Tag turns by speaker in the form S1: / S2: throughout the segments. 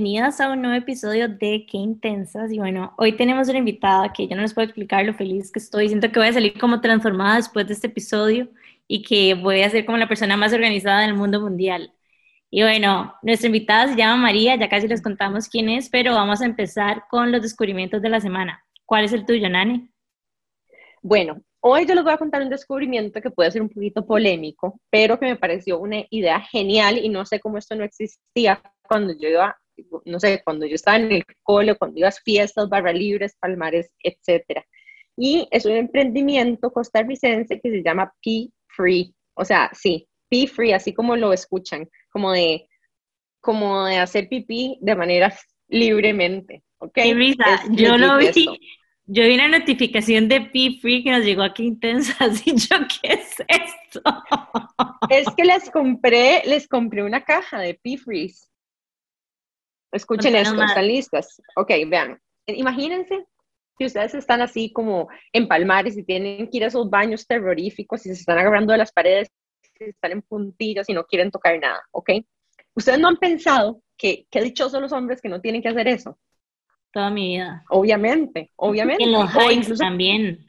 S1: Bienvenidas a un nuevo episodio de Qué Intensas. Y bueno, hoy tenemos una invitada que yo no les puedo explicar lo feliz que estoy. Siento que voy a salir como transformada después de este episodio y que voy a ser como la persona más organizada del mundo mundial. Y bueno, nuestra invitada se llama María, ya casi les contamos quién es, pero vamos a empezar con los descubrimientos de la semana. ¿Cuál es el tuyo, Nani?
S2: Bueno, hoy yo les voy a contar un descubrimiento que puede ser un poquito polémico, pero que me pareció una idea genial y no sé cómo esto no existía cuando yo iba, no sé, cuando yo estaba en el cole, cuando ibas fiestas, barra libres, palmares, etcétera. Y es un emprendimiento costarricense que se llama P Free, o sea, sí, P Free, así como lo escuchan, como de, como de hacer pipí de manera libremente, ¿ok?
S1: Qué risa, yo lo vi, yo vi una notificación de P Free que nos llegó aquí intensa, así yo, ¿qué es esto?
S2: Es que les compré, les compré una caja de P Freeze Escuchen esto, están listas. Ok, vean. Imagínense que ustedes están así como en palmares y tienen que ir a esos baños terroríficos y se están agarrando de las paredes, están en puntillas y no quieren tocar nada, ¿ok? Ustedes no han pensado que qué dichosos los hombres que no tienen que hacer eso.
S1: Toda mi vida.
S2: Obviamente, obviamente.
S1: En los hikes también.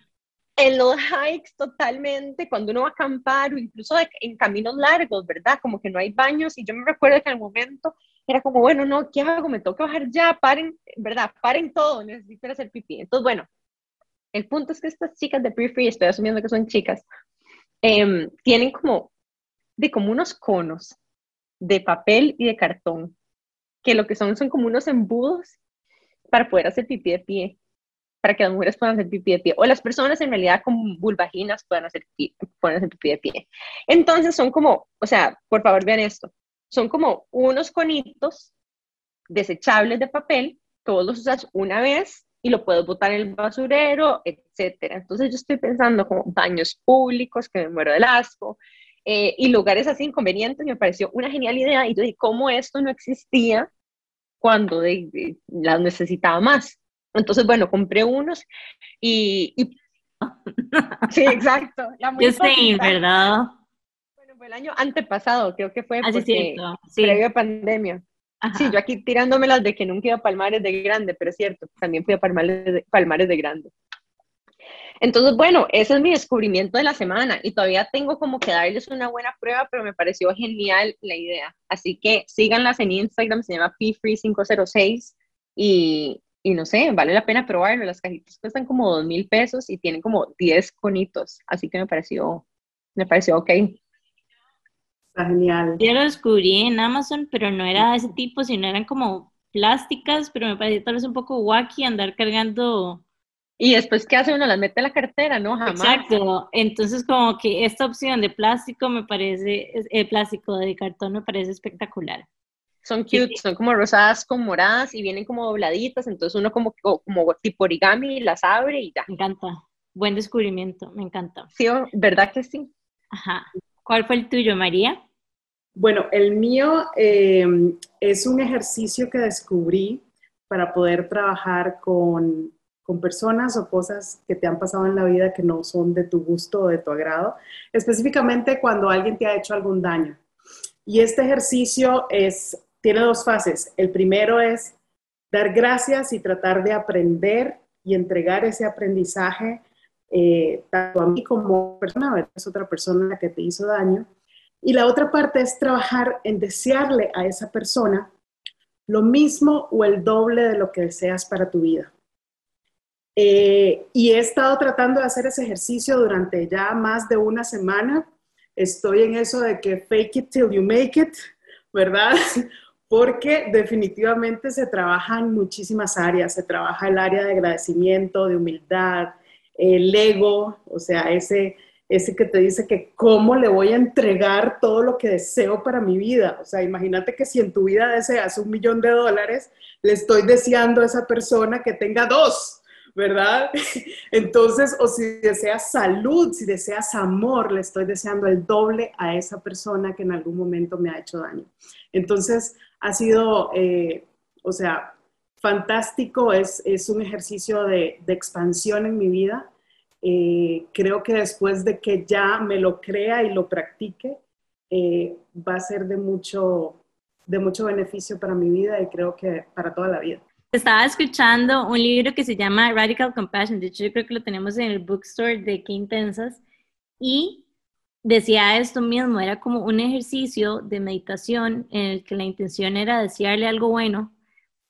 S2: En los hikes totalmente, cuando uno va a acampar o incluso en caminos largos, ¿verdad? Como que no hay baños y yo me recuerdo que en el momento era como, bueno, no, ¿qué hago? Me que bajar ya, paren, ¿verdad? Paren todo, necesito hacer pipí. Entonces, bueno, el punto es que estas chicas de Pre-Free, estoy asumiendo que son chicas, em, tienen como, de como unos conos de papel y de cartón, que lo que son son como unos embudos para poder hacer pipí de pie, para que las mujeres puedan hacer pipí de pie, o las personas en realidad con vulvaginas puedan hacer, puedan hacer pipí de pie. Entonces son como, o sea, por favor vean esto, son como unos conitos desechables de papel, todos los usas una vez y lo puedes botar en el basurero, etcétera. Entonces yo estoy pensando como baños públicos, que me muero del asco, eh, y lugares así inconvenientes, me pareció una genial idea, y yo dije, ¿cómo esto no existía cuando las necesitaba más? Entonces, bueno, compré unos y... sí, exacto.
S1: yo sé, ¿verdad?
S2: Fue el año antepasado, creo que fue
S1: ah, porque
S2: sí. previo a pandemia. Sí, yo aquí tirándome las de que nunca iba a Palmares de grande, pero es cierto, también fui a Palmares de, Palmares de grande. Entonces, bueno, ese es mi descubrimiento de la semana y todavía tengo como que darles una buena prueba, pero me pareció genial la idea. Así que síganlas en Instagram, se llama pfree506 y, y no sé, vale la pena probarlo. Las cajitas cuestan como dos mil pesos y tienen como 10 conitos, así que me pareció, me pareció ok
S3: genial.
S1: Yo lo descubrí en Amazon, pero no era de ese tipo, sino eran como plásticas, pero me parecía tal vez un poco wacky andar cargando.
S2: Y después, ¿qué hace uno? Las mete en la cartera, ¿no? Jamás.
S1: Exacto. Entonces, como que esta opción de plástico me parece, el eh, plástico de cartón me parece espectacular.
S2: Son cute, son como rosadas con moradas y vienen como dobladitas, entonces uno como, como tipo origami las abre y ya.
S1: Me encanta. Buen descubrimiento, me encanta.
S2: Sí, ¿verdad que sí?
S1: Ajá. ¿Cuál fue el tuyo, María?
S3: Bueno, el mío eh, es un ejercicio que descubrí para poder trabajar con, con, personas o cosas que te han pasado en la vida que no son de tu gusto o de tu agrado, específicamente cuando alguien te ha hecho algún daño. Y este ejercicio es, tiene dos fases. El primero es dar gracias y tratar de aprender y entregar ese aprendizaje eh, tanto a mí como a otra persona que te hizo daño y la otra parte es trabajar en desearle a esa persona lo mismo o el doble de lo que deseas para tu vida. Eh, y he estado tratando de hacer ese ejercicio durante ya más de una semana. Estoy en eso de que fake it till you make it, ¿verdad? Porque definitivamente se trabaja en muchísimas áreas. Se trabaja el área de agradecimiento, de humildad, el ego, o sea, ese, ese que te dice que cómo le voy a entregar todo lo que deseo para mi vida. O sea, imagínate que si en tu vida deseas un millón de dólares, le estoy deseando a esa persona que tenga dos, ¿verdad? Entonces, o si deseas salud, si deseas amor, le estoy deseando el doble a esa persona que en algún momento me ha hecho daño. Entonces, ha sido, eh, o sea, fantástico, es, es un ejercicio de, de expansión en mi vida eh, creo que después de que ya me lo crea y lo practique, eh, va a ser de mucho, de mucho beneficio para mi vida y creo que para toda la vida.
S1: Estaba escuchando un libro que se llama Radical Compassion, de hecho yo creo que lo tenemos en el bookstore de Qué Intensas, y decía esto mismo, era como un ejercicio de meditación en el que la intención era desearle algo bueno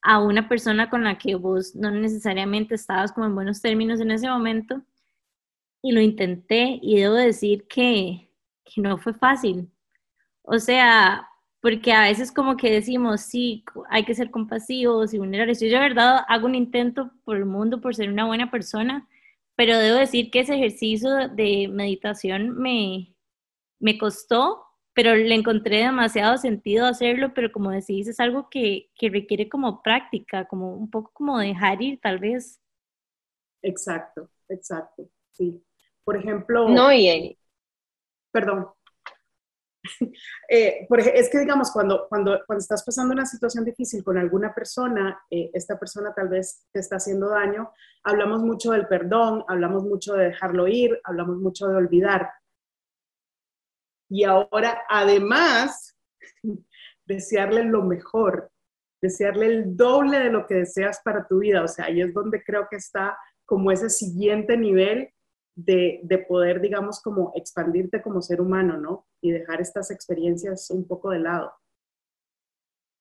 S1: a una persona con la que vos no necesariamente estabas como en buenos términos en ese momento. Y lo intenté y debo decir que, que no fue fácil. O sea, porque a veces como que decimos, sí, hay que ser compasivos y vulnerables. Yo de verdad hago un intento por el mundo, por ser una buena persona, pero debo decir que ese ejercicio de meditación me, me costó, pero le encontré demasiado sentido hacerlo, pero como decís, es algo que, que requiere como práctica, como un poco como dejar ir tal vez.
S3: Exacto, exacto, sí. Por ejemplo...
S2: No, y...
S3: Perdón. Eh, es que, digamos, cuando, cuando, cuando estás pasando una situación difícil con alguna persona, eh, esta persona tal vez te está haciendo daño, hablamos mucho del perdón, hablamos mucho de dejarlo ir, hablamos mucho de olvidar. Y ahora, además, desearle lo mejor, desearle el doble de lo que deseas para tu vida. O sea, ahí es donde creo que está como ese siguiente nivel de, poder, digamos, como expandirte como ser humano, ¿no? Y dejar estas experiencias un poco de lado.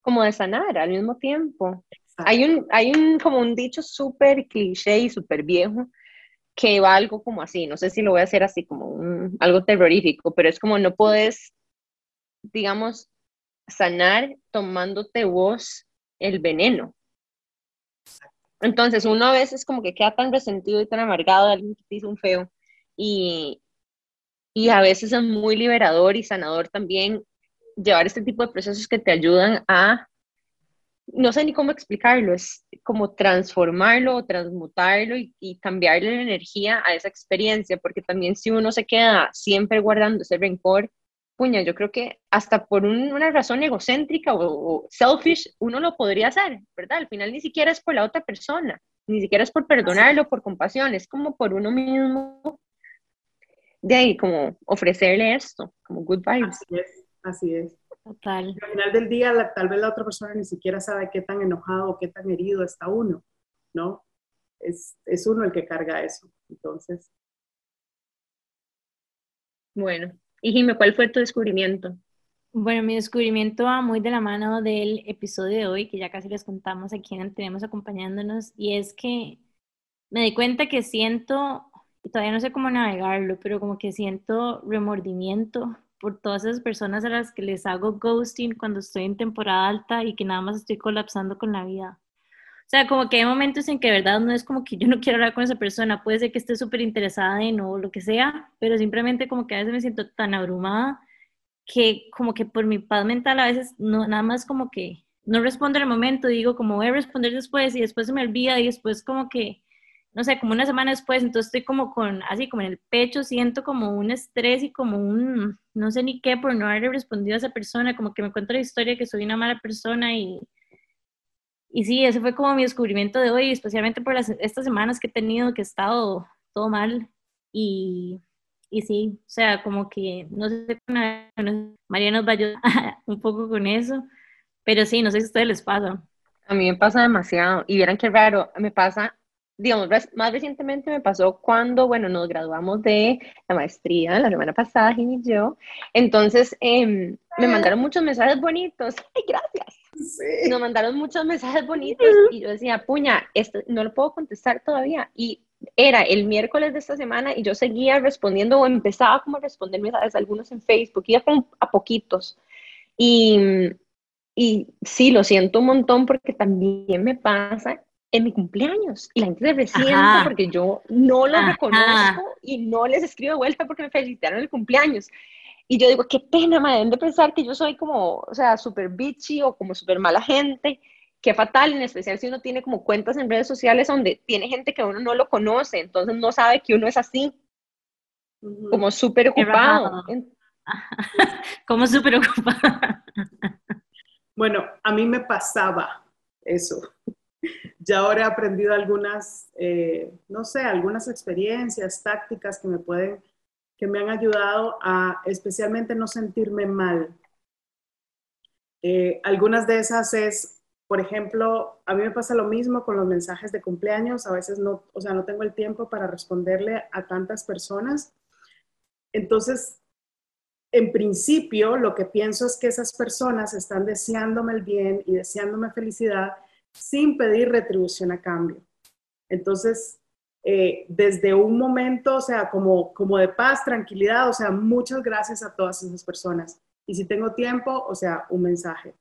S2: Como de sanar al mismo tiempo. Hay un, hay un, como un dicho súper cliché y súper viejo que va algo como así, no sé si lo voy a hacer así como un, algo terrorífico, pero es como no puedes, digamos, sanar tomándote vos el veneno. Entonces, uno a veces como que queda tan resentido y tan amargado de alguien que te hizo un feo. Y, y a veces es muy liberador y sanador también llevar este tipo de procesos que te ayudan a, no sé ni cómo explicarlo, es como transformarlo transmutarlo y, y cambiarle la energía a esa experiencia, porque también si uno se queda siempre guardando ese rencor, puña, yo creo que hasta por una razón egocéntrica o, selfish, uno lo podría hacer, ¿verdad? Al final ni siquiera es por la otra persona, ni siquiera es por perdonarlo, por compasión, es como por uno mismo, de ahí, como ofrecerle esto, como good vibes.
S3: Así es, así es.
S1: Total.
S3: al final del día, tal vez la otra persona ni siquiera sabe qué tan enojado o qué tan herido está uno, ¿no? Es, es uno el que carga eso, entonces.
S2: Bueno, y Jimmy, ¿cuál fue tu descubrimiento?
S1: Bueno, mi descubrimiento va muy de la mano del episodio de hoy, que ya casi les contamos a quien tenemos acompañándonos, y es que me di cuenta que siento, todavía no sé cómo navegarlo, pero como que siento remordimiento por todas esas personas a las que les hago ghosting cuando estoy en temporada alta y que nada más estoy colapsando con la vida. O sea, como que hay momentos en que verdad no es como que yo no quiero hablar con esa persona, puede ser que esté súper interesada en o lo que sea, pero simplemente como que a veces me siento tan abrumada que como que por mi paz mental a veces no, nada más como que no respondo en el momento, digo como voy a responder después y después se me olvida y después como que, no sé, como una semana después, entonces estoy como con, así como en el pecho, siento como un estrés y como un, no sé ni qué por no haber respondido a esa persona, como que me cuento la historia que soy una mala persona y y sí, ese fue como mi descubrimiento de hoy, especialmente por las, estas semanas que he tenido, que he estado todo mal. Y, y sí, o sea, como que no sé, María nos va a ayudar un poco con eso, pero sí, no sé si ustedes les pasa.
S2: A mí me pasa demasiado. Y vieran qué raro, me pasa, digamos, más recientemente me pasó cuando, bueno, nos graduamos de la maestría la semana pasada, Jimmy y yo. Entonces, em, me mandaron muchos mensajes bonitos. ¡Ay, gracias! Nos mandaron muchos mensajes bonitos y yo decía, puña, esto no lo puedo contestar todavía. Y era el miércoles de esta semana y yo seguía respondiendo o empezaba como a responder mensajes, algunos en Facebook, iba como a poquitos. Y, y sí, lo siento un montón porque también me pasa en mi cumpleaños y la gente se resiente porque yo no lo reconozco y no les escribo de vuelta porque me felicitaron el cumpleaños. Y yo digo, qué pena, me deben de pensar que yo soy como, o sea, súper bitchy o como súper mala gente. Qué fatal, en especial si uno tiene como cuentas en redes sociales donde tiene gente que uno no lo conoce, entonces no sabe que uno es así, como súper ocupado.
S1: como súper ocupado.
S3: bueno, a mí me pasaba eso. Ya ahora he aprendido algunas, eh, no sé, algunas experiencias, tácticas que me pueden que me han ayudado a especialmente no sentirme mal. Eh, algunas de esas es, por ejemplo, a mí me pasa lo mismo con los mensajes de cumpleaños, a veces no, o sea, no tengo el tiempo para responderle a tantas personas. Entonces, en principio, lo que pienso es que esas personas están deseándome el bien y deseándome felicidad sin pedir retribución a cambio. Entonces, eh, desde un momento, o sea, como, como de paz, tranquilidad, o sea, muchas gracias a todas esas personas. Y si tengo tiempo, o sea, un mensaje.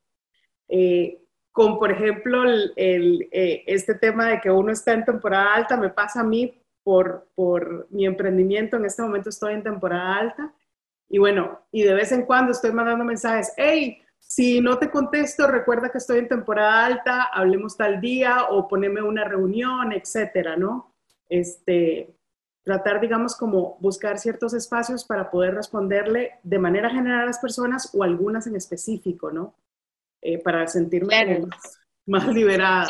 S3: Eh, con, por ejemplo, el, eh, este tema de que uno está en temporada alta, me pasa a mí por, por mi emprendimiento, en este momento estoy en temporada alta. Y bueno, y de vez en cuando estoy mandando mensajes, hey, si no te contesto, recuerda que estoy en temporada alta, hablemos tal día o poneme una reunión, etcétera, ¿no? Este, tratar, digamos, como buscar ciertos espacios para poder responderle de manera general a las personas o algunas en específico, ¿no? Eh, para sentirme más, liberada.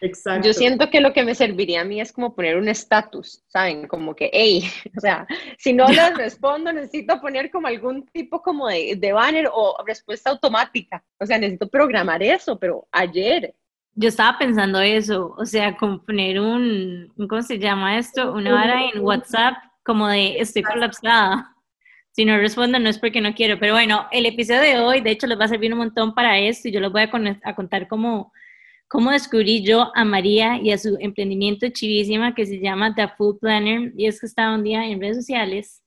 S2: Exacto. Yo siento que lo que me serviría a mí es como poner un estatus, ¿saben? Como que, hey, o sea, si no les respondo, necesito poner como algún tipo como de, de banner o respuesta automática. O sea, necesito programar eso, pero ayer.
S1: Yo estaba pensando eso, o sea, como poner un, ¿cómo se llama esto? Una hora en WhatsApp como de estoy colapsada. Si no respondo no es porque no quiero, pero bueno, el episodio de hoy, de hecho, les va a servir un montón para esto y yo les voy a, a contar cómo cómo descubrí yo a María y a su emprendimiento chivísima que se llama The Food Planner. Y es que estaba un día en redes sociales,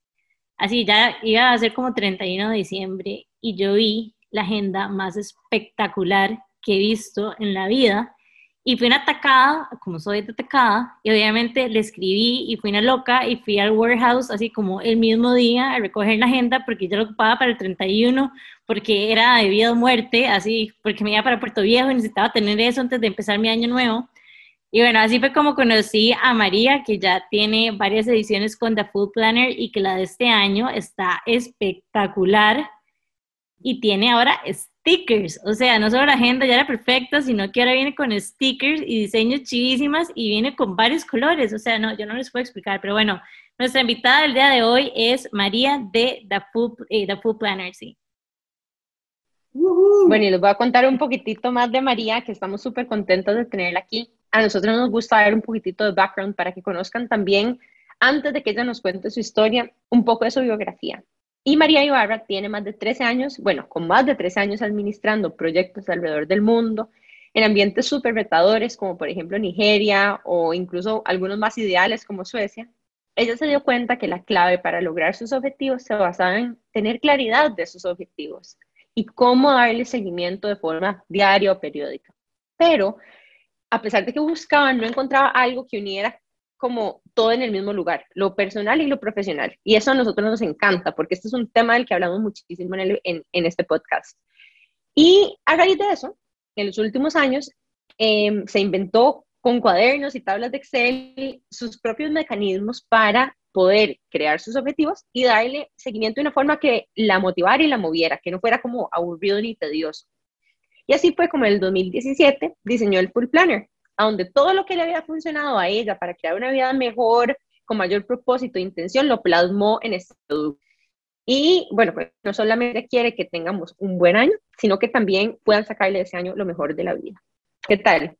S1: así ya iba a ser como 31 de diciembre, y yo vi la agenda más espectacular que he visto en la vida y fui una atacada, como soy atacada, y obviamente le escribí y fui una loca y fui al warehouse así como el mismo día a recoger la agenda porque yo lo ocupaba para el 31, porque era de vida o muerte, así, porque me iba para Puerto Viejo y necesitaba tener eso antes de empezar mi año nuevo. Y bueno, así fue como conocí a María, que ya tiene varias ediciones con The Food Planner y que la de este año está espectacular y tiene ahora stickers, o sea, no solo la agenda ya era perfecta, sino que ahora viene con stickers y diseños chivísimas y viene con varios colores, o sea, no, yo no les puedo explicar, pero bueno, nuestra invitada del día de hoy es María de The Food, eh, The Food Planner, sí.
S2: Bueno, y les voy a contar un poquitito más de María, que estamos súper contentos de tenerla aquí. A nosotros nos gusta ver un poquitito de background para que conozcan también, antes de que ella nos cuente su historia, un poco de su biografía. Y María Ibarra tiene más de 13 años, bueno, con más de 13 años administrando proyectos alrededor del mundo, en ambientes súper retadores, como por ejemplo Nigeria o incluso algunos más ideales como Suecia. Ella se dio cuenta que la clave para lograr sus objetivos se basaba en tener claridad de sus objetivos y cómo darle seguimiento de forma diaria o periódica. Pero a pesar de que buscaba, no encontraba algo que uniera como todo en el mismo lugar, lo personal y lo profesional. Y eso a nosotros nos encanta, porque este es un tema del que hablamos muchísimo en, este podcast. Y a raíz de eso, en los últimos años, em, se inventó con cuadernos y tablas de Excel sus propios mecanismos para poder crear sus objetivos y darle seguimiento de una forma que la motivara y la moviera, que no fuera como aburrido ni tedioso. Y así fue como en el 2017 diseñó el Full Planner, a donde todo lo que le había funcionado a ella para crear una vida mejor, con mayor propósito e intención, lo plasmó en este producto. Y bueno, pues no solamente quiere que tengamos un buen año, sino que también puedan sacarle ese año lo mejor de la vida. ¿Qué tal?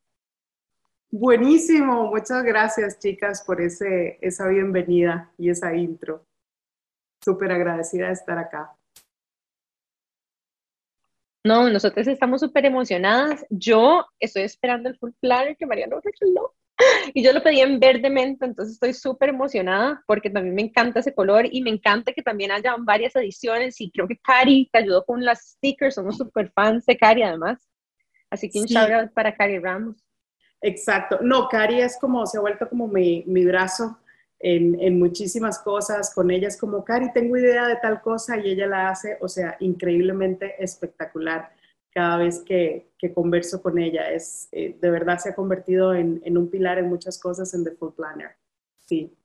S3: Buenísimo, muchas gracias chicas por ese, esa bienvenida y esa intro. Súper agradecida de estar acá.
S2: No, nosotros estamos súper emocionadas. Yo estoy esperando el full planner que María regaló. Y yo lo pedí en verde menta, entonces estoy súper emocionada porque también me encanta ese color y me encanta que también haya varias ediciones y creo que Cari te ayudó con las stickers, somos súper fans de Cari además. Así que un shout out para Cari Ramos.
S3: Exacto. No, Cari es como, se ha vuelto como mi, mi brazo en, muchísimas cosas. Con ella es como, Cari, tengo idea de tal cosa y ella la hace, o sea, increíblemente espectacular cada vez que, que converso con ella. Es, eh, de verdad se ha convertido en, en, un pilar en muchas cosas en The Full Planner. Sí.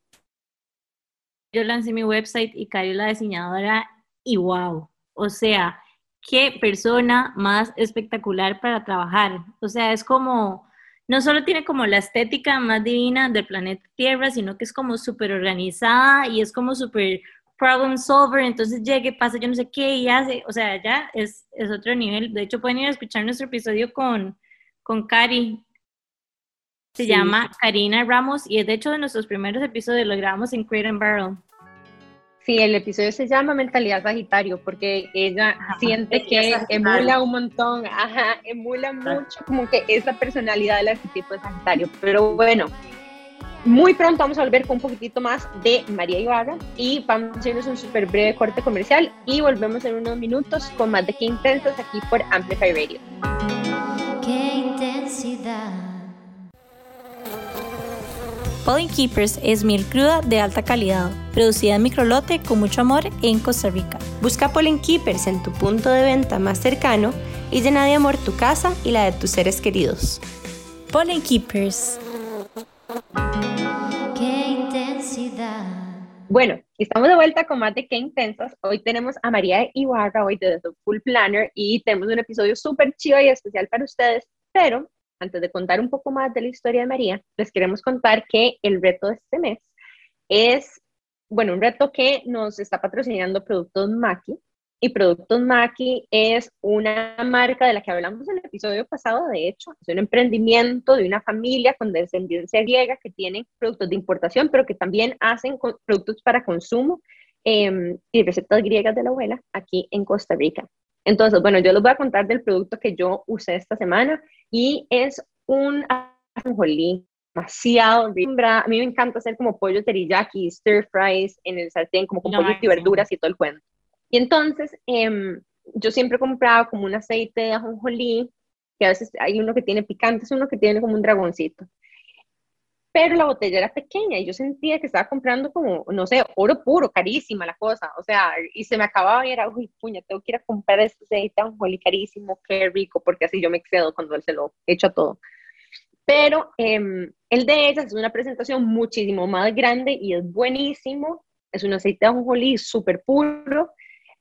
S1: Yo lancé mi website y Cari la diseñadora y wow, o sea, qué persona más espectacular para trabajar. O sea, es como no solo tiene como la estética más divina del planeta Tierra, sino que es como súper organizada y es como súper problem solver, entonces llegue, pasa yo no sé qué y hace, o sea, ya es, es otro nivel. De hecho, pueden ir a escuchar nuestro episodio con, con Cari. Se llama Karina Ramos y es de hecho de nuestros primeros episodios, lo grabamos en Crate and Barrel.
S2: Sí, el episodio se llama Mentalidad Sagitario porque ella siente que emula un montón, ajá, emula mucho como que es la personalidad del arquetipo de Sagitario. Pero bueno, muy pronto vamos a volver con un poquitito más de María Ibarra y vamos a hacernos un súper breve corte comercial y volvemos en unos minutos con más de Qué Intensas aquí por Amplify Radio. Qué intensidad.
S1: Pollen Keepers es miel cruda de alta calidad, producida en microlote con mucho amor en Costa Rica.
S4: Busca Pollen Keepers en tu punto de venta más cercano y llena de amor tu casa y la de tus seres queridos.
S1: Pollen Keepers.
S2: Qué intensidad. Bueno, estamos de vuelta con más de Qué Intensas. Hoy tenemos a María Ibarra, hoy de The Full Planner, y tenemos un episodio súper chido y especial para ustedes, pero antes de contar un poco más de la historia de María, les queremos contar que el reto de este mes es, bueno, un reto que nos está patrocinando Productos Maki. Y Productos Maki es una marca de la que hablamos en el episodio pasado, de hecho, es un emprendimiento de una familia con descendencia griega que tiene productos de importación, pero que también hacen productos para consumo em, y recetas griegas de la abuela aquí en Costa Rica. Entonces, bueno, yo les voy a contar del producto que yo usé esta semana y es un ajonjolí demasiado A mí me encanta hacer como pollo teriyaki, stir fries en el sartén, como con pollo y verduras y todo el cuento. Y entonces, eh, yo siempre he comprado como un aceite de ajonjolí, que a veces hay uno que tiene picante, es uno que tiene como un dragoncito pero la botella era pequeña y yo sentía que estaba comprando como, no sé, oro puro, carísima la cosa, o sea, y se me acababa y era, uy, puña, tengo que ir a comprar este aceite muy carísimo, qué rico, porque así yo me excedo cuando él se lo echa todo. Pero em, el de ellas es una presentación muchísimo más grande y es buenísimo, es un aceite de ajonjolí súper puro,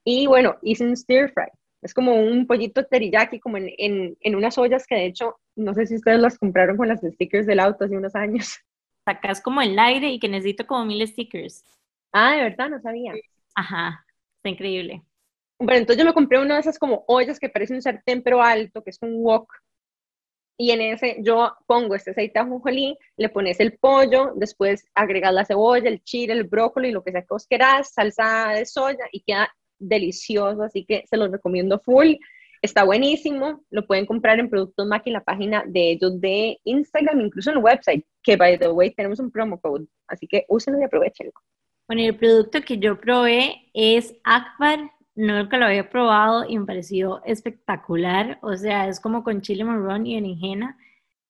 S2: y bueno, hice un stir fry, es como un pollito teriyaki, como en, en, en, unas ollas que de hecho, no sé si ustedes las compraron con las stickers del auto hace unos años.
S1: Sacas como el aire y que necesito como mil stickers.
S2: Ah, de verdad, no sabía.
S1: Ajá, está increíble.
S2: Bueno, entonces yo me compré una de esas como ollas que parece un sartén pero alto, que es un wok. Y en ese yo pongo este aceite de ajonjolí, le pones el pollo, después agregas la cebolla, el chile, el brócoli, lo que sea que vos querás, salsa de soya y queda delicioso, así que se los recomiendo full. Está buenísimo, lo pueden comprar en Productos Mac en la página de ellos de Instagram, incluso en el website, que by the way tenemos un promo code, así que úsenlo y aprovechenlo.
S1: Bueno, el producto que yo probé es Akbar, nunca lo había probado y me pareció espectacular, o sea, es como con chile marrón y berenjena.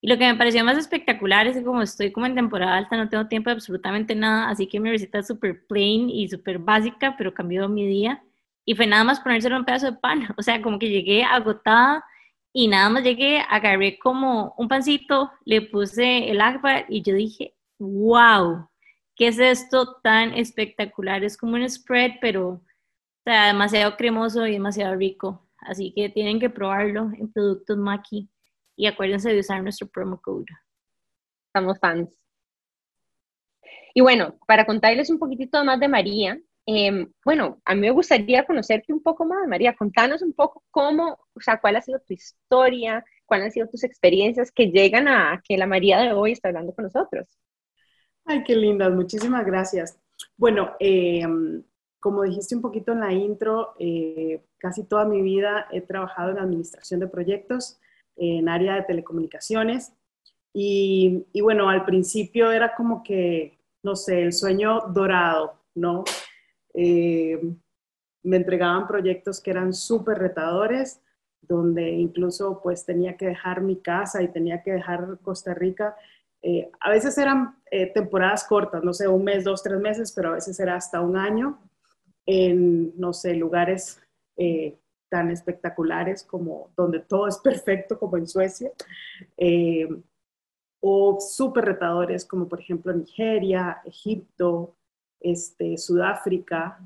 S1: Y lo que me pareció más espectacular es que como estoy como en temporada alta, no tengo tiempo de absolutamente nada, así que mi receta es súper plain y súper básica, pero cambió mi día y fue nada más ponérselo un pedazo de pan, o sea, como que llegué agotada y nada más llegué, agarré como un pancito, le puse el agua y yo dije, wow, ¿qué es esto tan espectacular? Es como un spread, pero o demasiado cremoso y demasiado rico, así que tienen que probarlo en Productos Maki y acuérdense de usar nuestro promo code.
S2: Estamos fans. Y bueno, para contarles un poquitito más de María, Em, bueno, a mí me gustaría conocerte un poco más, María. Contanos un poco cómo, o sea, cuál ha sido tu historia, cuáles han sido tus experiencias que llegan a que la María de hoy está hablando con nosotros.
S3: Ay, qué lindas, muchísimas gracias. Bueno, em, como dijiste un poquito en la intro, eh, casi toda mi vida he trabajado en administración de proyectos, en área de telecomunicaciones. Y, y bueno, al principio era como que, no sé, el sueño dorado, ¿no? Eh, me entregaban proyectos que eran súper retadores, donde incluso pues tenía que dejar mi casa y tenía que dejar Costa Rica. Eh, a veces eran eh, temporadas cortas, no sé, un mes, dos, tres meses, pero a veces era hasta un año en, no sé, lugares tan espectaculares como donde todo es perfecto, como en Suecia, o súper retadores como por ejemplo Nigeria, Egipto, este, Sudáfrica.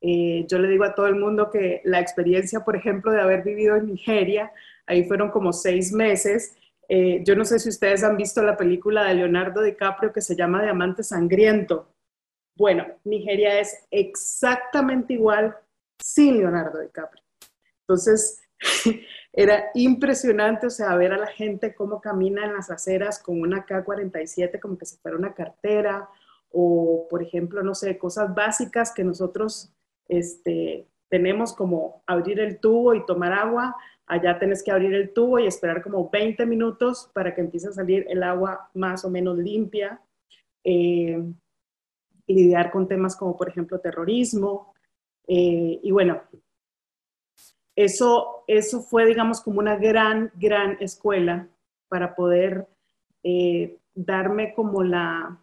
S3: Eh, yo le digo a todo el mundo que la experiencia, por ejemplo, de haber vivido en Nigeria, ahí fueron como seis meses. Eh, yo no sé si ustedes han visto la película de Leonardo DiCaprio que se llama Diamante Sangriento. Bueno, Nigeria es exactamente igual sin Leonardo DiCaprio. Entonces, era impresionante, o sea, ver a la gente cómo camina en las aceras con una K-47 como que si fuera una cartera, o por ejemplo, no sé, cosas básicas que nosotros este, tenemos como abrir el tubo y tomar agua, allá tenés que abrir el tubo y esperar como 20 minutos para que empiece a salir el agua más o menos limpia. Eh, lidiar con temas como por ejemplo terrorismo. Eh, y bueno, eso, eso fue digamos como una gran, gran escuela para poder eh, darme como la,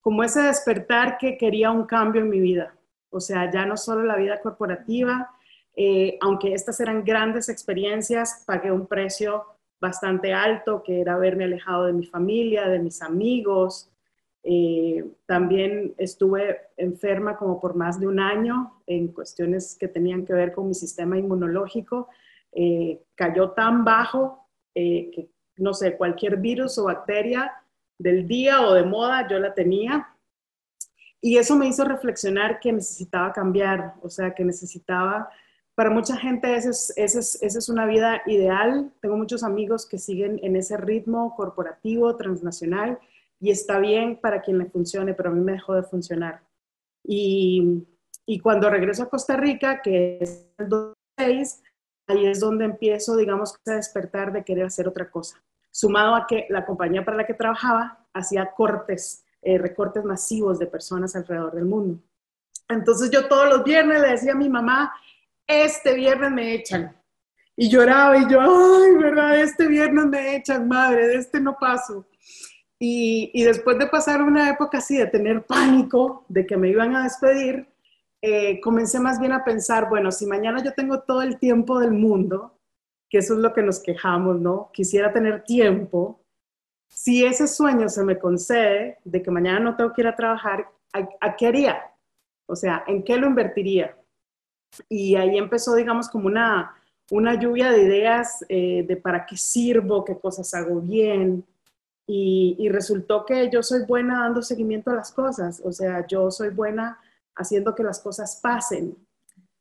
S3: como ese despertar que quería un cambio en mi vida. O sea, ya no solo la vida corporativa, eh, aunque estas eran grandes experiencias, pagué un precio bastante alto, que era haberme alejado de mi familia, de mis amigos. Eh, también estuve enferma como por más de un año en cuestiones que tenían que ver con mi sistema inmunológico. Eh, cayó tan bajo que, no sé, cualquier virus o bacteria del día o de moda yo la tenía. Y eso me hizo reflexionar que necesitaba cambiar, o sea, que necesitaba para mucha gente esa es, es, una vida ideal. Tengo muchos amigos que siguen en ese ritmo corporativo, transnacional, y está bien para quien le funcione, pero a mí me dejó de funcionar. Y, y cuando regreso a Costa Rica, que es el 2006, ahí es donde empiezo, digamos, a despertar de querer hacer otra cosa. Sumado a que la compañía para la que trabajaba hacía cortes, eh, recortes masivos de personas alrededor del mundo. Entonces yo todos los viernes le decía a mi mamá, este viernes me echan. Y lloraba y yo, ay, ¿verdad? Este viernes me echan, madre, de este no paso. Y, después de pasar una época así, de tener pánico de que me iban a despedir, eh, comencé más bien a pensar, bueno, si mañana yo tengo todo el tiempo del mundo, que eso es lo que nos quejamos, ¿no? Quisiera tener tiempo. Si ese sueño se me concede de que mañana no tengo que ir a trabajar, ¿a, qué haría? O sea, ¿en qué lo invertiría? Y ahí empezó, digamos, como una, una lluvia de ideas eh, de para qué sirvo, qué cosas hago bien. Y, y, resultó que yo soy buena dando seguimiento a las cosas, o sea, yo soy buena haciendo que las cosas pasen.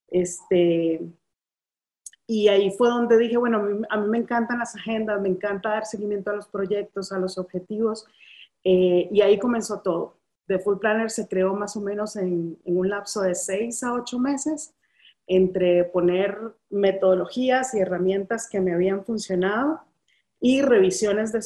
S3: Este, y ahí fue donde dije, bueno, a mí, me encantan las agendas, me encanta dar seguimiento a los proyectos, a los objetivos. Eh, y ahí comenzó todo. The Full Planner se creó más o menos en, en un lapso de seis a ocho meses entre poner metodologías y herramientas que me habían funcionado y revisiones de,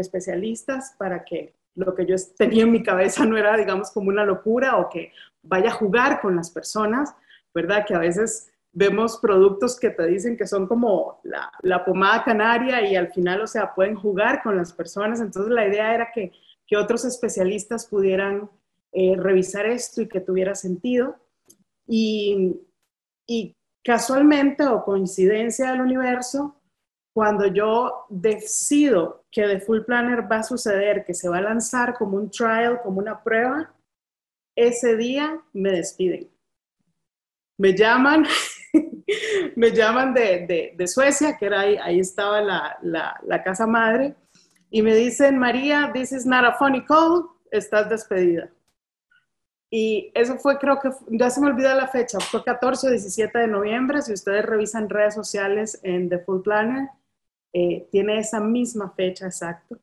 S3: especialistas para que lo que yo tenía en mi cabeza no era, digamos, como una locura o que vaya a jugar con las personas, ¿verdad? Que a veces vemos productos que te dicen que son como la, pomada canaria y al final, o sea, pueden jugar con las personas. Entonces la idea era que, otros especialistas pudieran eh, revisar esto y que tuviera sentido. Y, y casualmente o coincidencia del universo, cuando yo decido que The Full Planner va a suceder, que se va a lanzar como un trial, como una prueba, ese día me despiden. Me llaman, me llaman de, de, Suecia, que era ahí, ahí estaba la, la, la, casa madre, y me dicen, María, this is not a funny call, estás despedida. Y eso fue, creo que, ya se me olvida la fecha, fue 14 o 17 de noviembre. Si ustedes revisan redes sociales en The Full Planner, eh, tiene esa misma fecha exacto.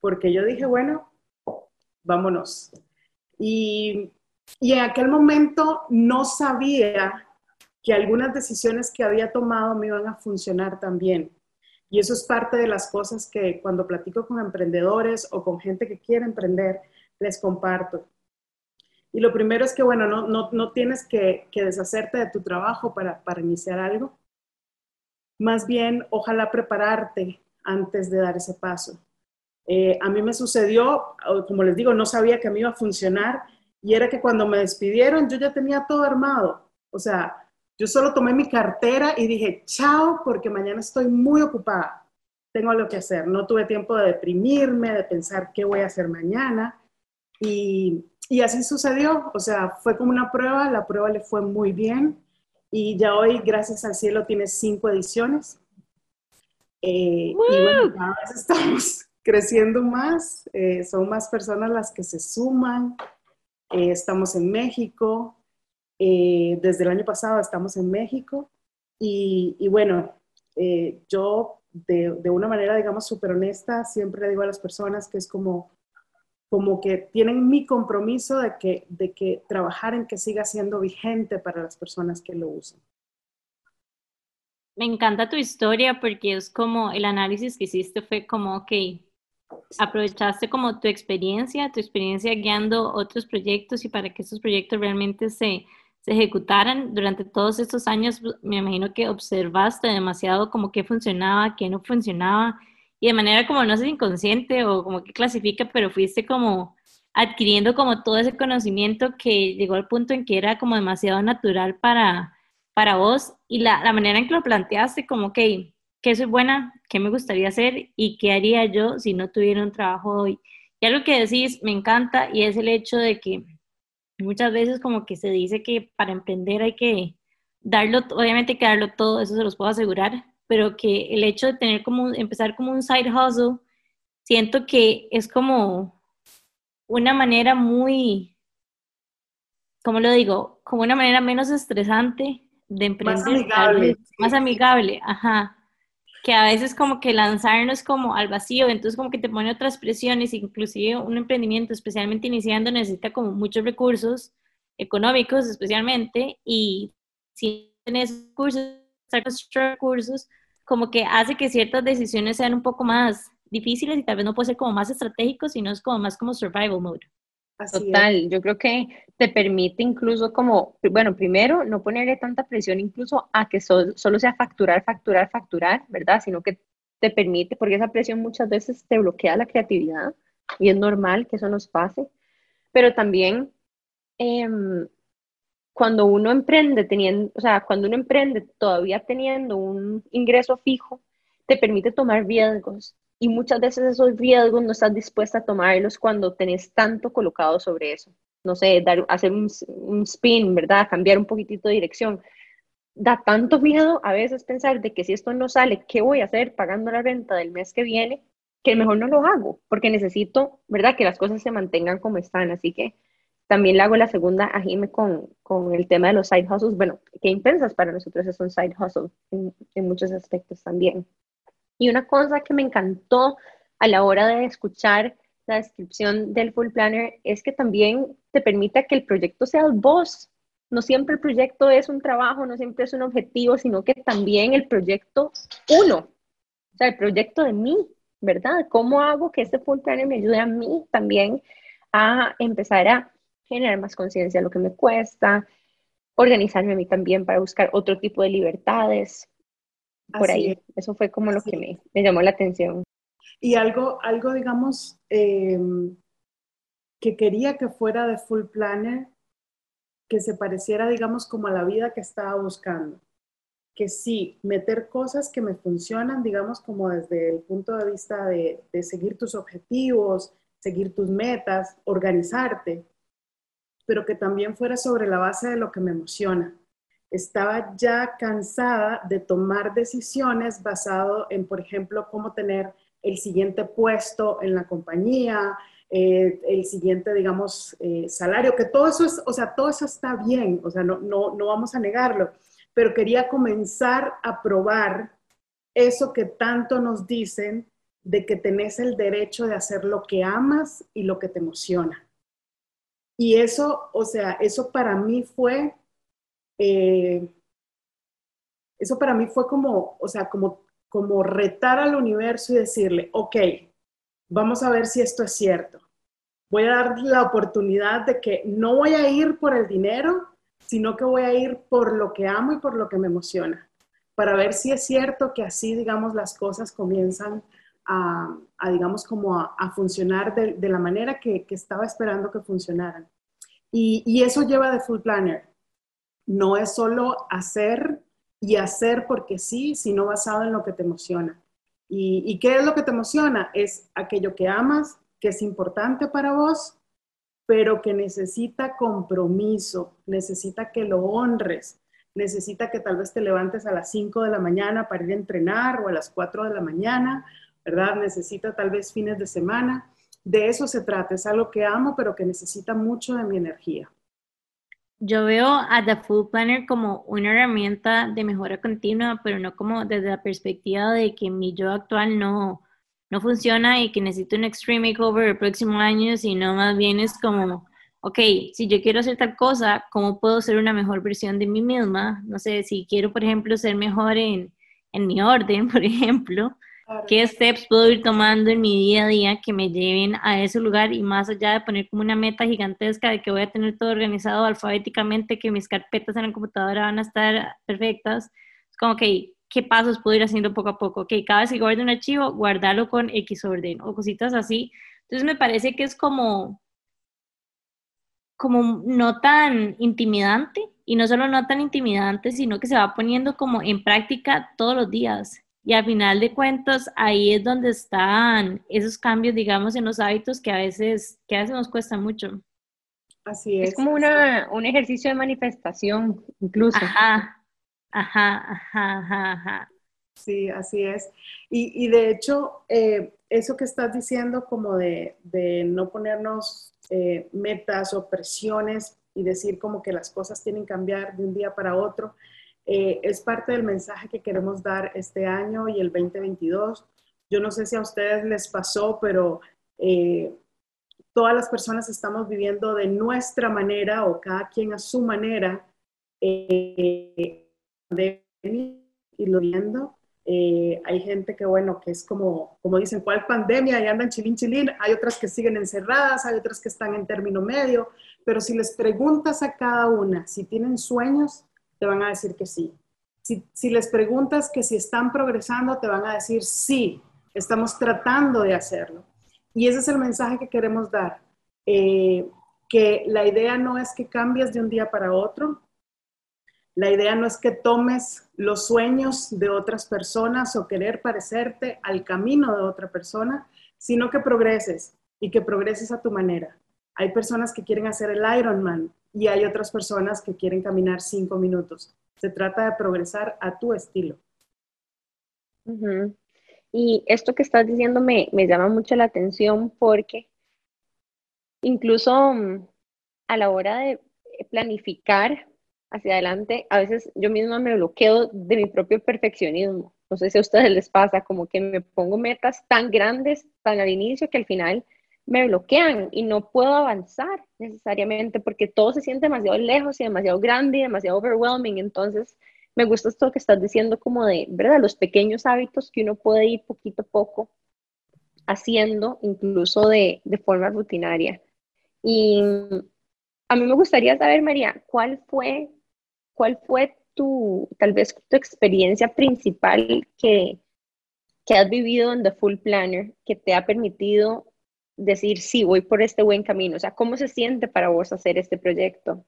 S3: Porque yo dije, bueno, vámonos. Y, y en aquel momento no sabía que algunas decisiones que había tomado me iban a funcionar también. Y eso es parte de las cosas que cuando platico con emprendedores o con gente que quiere emprender, les comparto y lo primero es que, bueno, no, no, no tienes que, que, deshacerte de tu trabajo para, para iniciar algo. Más bien, ojalá prepararte antes de dar ese paso. Eh, a mí me sucedió, como les digo, no sabía que me iba a funcionar y era que cuando me despidieron yo ya tenía todo armado. O sea, yo solo tomé mi cartera y dije, chao, porque mañana estoy muy ocupada. Tengo lo que hacer. No tuve tiempo de deprimirme, de pensar qué voy a hacer mañana. Y, y así sucedió, o sea, fue como una prueba, la prueba le fue muy bien y ya hoy, gracias al cielo, tiene cinco ediciones. Eh, y bueno, cada vez estamos creciendo más, eh, son más personas las que se suman. eh, estamos en México, eh, desde el año pasado estamos en México y, bueno, eh, yo de, de, una manera, digamos, súper honesta, siempre le digo a las personas que es como, como que tienen mi compromiso de que, de que trabajar en que siga siendo vigente para las personas que lo usan.
S1: Me encanta tu historia porque es como el análisis que hiciste fue como, ok, aprovechaste como tu experiencia, tu experiencia guiando otros proyectos y para que esos proyectos realmente se, se ejecutaran durante todos estos años, me imagino que observaste demasiado como qué funcionaba, qué no funcionaba y de manera como no sé inconsciente o como que clasifica, pero fuiste como adquiriendo como todo ese conocimiento que llegó al punto en que era como demasiado natural para, para vos y la, la manera en que lo planteaste como que qué soy buena, qué me gustaría hacer y qué haría yo si no tuviera un trabajo hoy. Y algo que decís me encanta y es el hecho de que muchas veces como que se dice que para emprender hay que darlo, obviamente hay que darlo todo, eso se los puedo asegurar, pero que el hecho de tener como, empezar como un side hustle, siento que es como una manera muy, ¿cómo lo digo? Como una manera menos estresante de emprender.
S3: Más amigable.
S1: Más amigable, ajá que a veces como que lanzarnos como al vacío, entonces como que te pone otras presiones, inclusive un emprendimiento, especialmente iniciando, necesita como muchos recursos económicos especialmente, y si tienes cursos, recursos, como que hace que ciertas decisiones sean un poco más difíciles y tal vez no puede ser como más estratégicos, sino es como más como survival mode.
S2: Total, yo creo que te permite incluso como, bueno, primero no ponerle tanta presión incluso a que solo sea facturar, facturar, facturar, ¿verdad? Sino que te permite, porque esa presión muchas veces te bloquea la creatividad y es normal que eso nos pase, pero también em, cuando uno emprende teniendo, o sea, cuando uno emprende todavía teniendo un ingreso fijo, te permite tomar riesgos y muchas veces esos riesgos no estás dispuesta a tomarlos cuando tenés tanto colocado sobre eso. No sé, dar, hacer un, un spin, ¿verdad? Cambiar un poquitito de dirección. Da tanto miedo a veces pensar de que si esto no sale, ¿qué voy a hacer pagando la renta del mes que viene? Que mejor no lo hago, porque necesito, ¿verdad? Que las cosas se mantengan como están. Así que también le hago la segunda a Jime con, con el tema de los side hustles. Bueno, ¿qué impensas para nosotros es un side hustle en, en muchos aspectos también. Y una cosa que me encantó a la hora de escuchar la descripción del Full Planner es que también te permite que el proyecto sea vos. No siempre el proyecto es un trabajo, no siempre es un objetivo, sino que también el proyecto uno, o sea, el proyecto de mí, ¿verdad? ¿Cómo hago que este Full Planner me ayude a mí también a empezar a generar más conciencia de lo que me cuesta, organizarme a mí también para buscar otro tipo de libertades, por ahí. Eso fue como lo que me, me, llamó la atención.
S3: Y algo, algo digamos, em, que quería que fuera de Full Planner, que se pareciera, digamos, como a la vida que estaba buscando. Que sí, meter cosas que me funcionan, digamos, como desde el punto de vista de, de seguir tus objetivos, seguir tus metas, organizarte, pero que también fuera sobre la base de lo que me emociona estaba ya cansada de tomar decisiones basado en, por ejemplo, cómo tener el siguiente puesto en la compañía, eh, el siguiente, digamos, eh, salario, que todo eso es, o sea, todo eso está bien, o sea, no, no, no vamos a negarlo, pero quería comenzar a probar eso que tanto nos dicen de que tenés el derecho de hacer lo que amas y lo que te emociona. Y eso, o sea, eso para mí fue eh, eso para mí fue como, o sea, como, como retar al universo y decirle, ok, vamos a ver si esto es cierto. Voy a dar la oportunidad de que no voy a ir por el dinero, sino que voy a ir por lo que amo y por lo que me emociona, para ver si es cierto que así, digamos, las cosas comienzan a, digamos, como a, funcionar de, la manera que, estaba esperando que funcionaran. Y, y, eso lleva de Full Planner. No es solo hacer y hacer porque sí, sino basado en lo que te emociona. ¿Y, qué es lo que te emociona? Es aquello que amas, que es importante para vos, pero que necesita compromiso, necesita que lo honres, necesita que tal vez te levantes a las 5 de la mañana para ir a entrenar o a las 4 de la mañana, ¿verdad? Necesita tal vez fines de semana, de eso se trata, es algo que amo, pero que necesita mucho de mi energía.
S1: Yo veo a The Food Planner como una herramienta de mejora continua, pero no como desde la perspectiva de que mi yo actual no, no funciona y que necesito un extreme makeover el próximo año, sino más bien es como, ok, si yo quiero hacer tal cosa, ¿cómo puedo ser una mejor versión de mí misma? No sé, si quiero, por ejemplo, ser mejor en, en mi orden, por ejemplo, ¿Qué steps puedo ir tomando en mi día a día que me lleven a ese lugar y más allá de poner como una meta gigantesca de que voy a tener todo organizado alfabéticamente, que mis carpetas en la computadora van a estar perfectas? Es como que, ¿qué pasos puedo ir haciendo poco a poco? Ok, cada vez que guarde un archivo, guardarlo con X orden o cositas así. Entonces me parece que es como, como no tan intimidante y no solo no tan intimidante, sino que se va poniendo como en práctica todos los días. Y al final de cuentas, ahí es donde están esos cambios, digamos, en los hábitos que a veces, que a veces nos cuesta mucho.
S2: Así es. Es como una, un ejercicio de manifestación, incluso.
S1: Ajá, ajá, ajá, ajá.
S3: Sí, así es. Y, y de hecho, eh, eso que estás diciendo como de, de no ponernos eh, metas o presiones y decir como que las cosas tienen que cambiar de un día para otro, eh, es parte del mensaje que queremos dar este año y el 2022. Yo no sé si a ustedes les pasó, pero eh, todas las personas estamos viviendo de nuestra manera o cada quien a su manera eh, y lo viendo. Hay gente que, bueno, que es como, como dicen, ¿cuál pandemia? Y andan chilín, chilín. Hay otras que siguen encerradas, hay otras que están en término medio. Pero si les preguntas a cada una si tienen sueños, te van a decir que sí. Si, les preguntas que si están progresando, te van a decir sí, estamos tratando de hacerlo. Y ese es el mensaje que queremos dar, eh, que la idea no es que cambies de un día para otro, la idea no es que tomes los sueños de otras personas o querer parecerte al camino de otra persona, sino que progreses y que progreses a tu manera. Hay personas que quieren hacer el Ironman y hay otras personas que quieren caminar cinco minutos. Se trata de progresar a tu estilo.
S2: Y esto que estás diciendo me, me llama mucho la atención porque incluso mm, a la hora de planificar hacia adelante, a veces yo misma me bloqueo de mi propio perfeccionismo. No sé si a ustedes les pasa, como que me pongo metas tan grandes, tan al inicio, que al final me bloquean y no puedo avanzar necesariamente porque todo se siente demasiado lejos y demasiado grande y demasiado overwhelming. Entonces, me gusta esto que estás diciendo como de, ¿verdad? Los pequeños hábitos que uno puede ir poquito a poco haciendo, incluso de, de forma rutinaria. Y a mí me gustaría saber, María, ¿cuál fue, cuál fue tu, tal vez tu experiencia principal que, que has vivido en The Full Planner que te ha permitido decir, sí, voy por este buen camino? O sea, ¿cómo se siente para vos hacer este proyecto?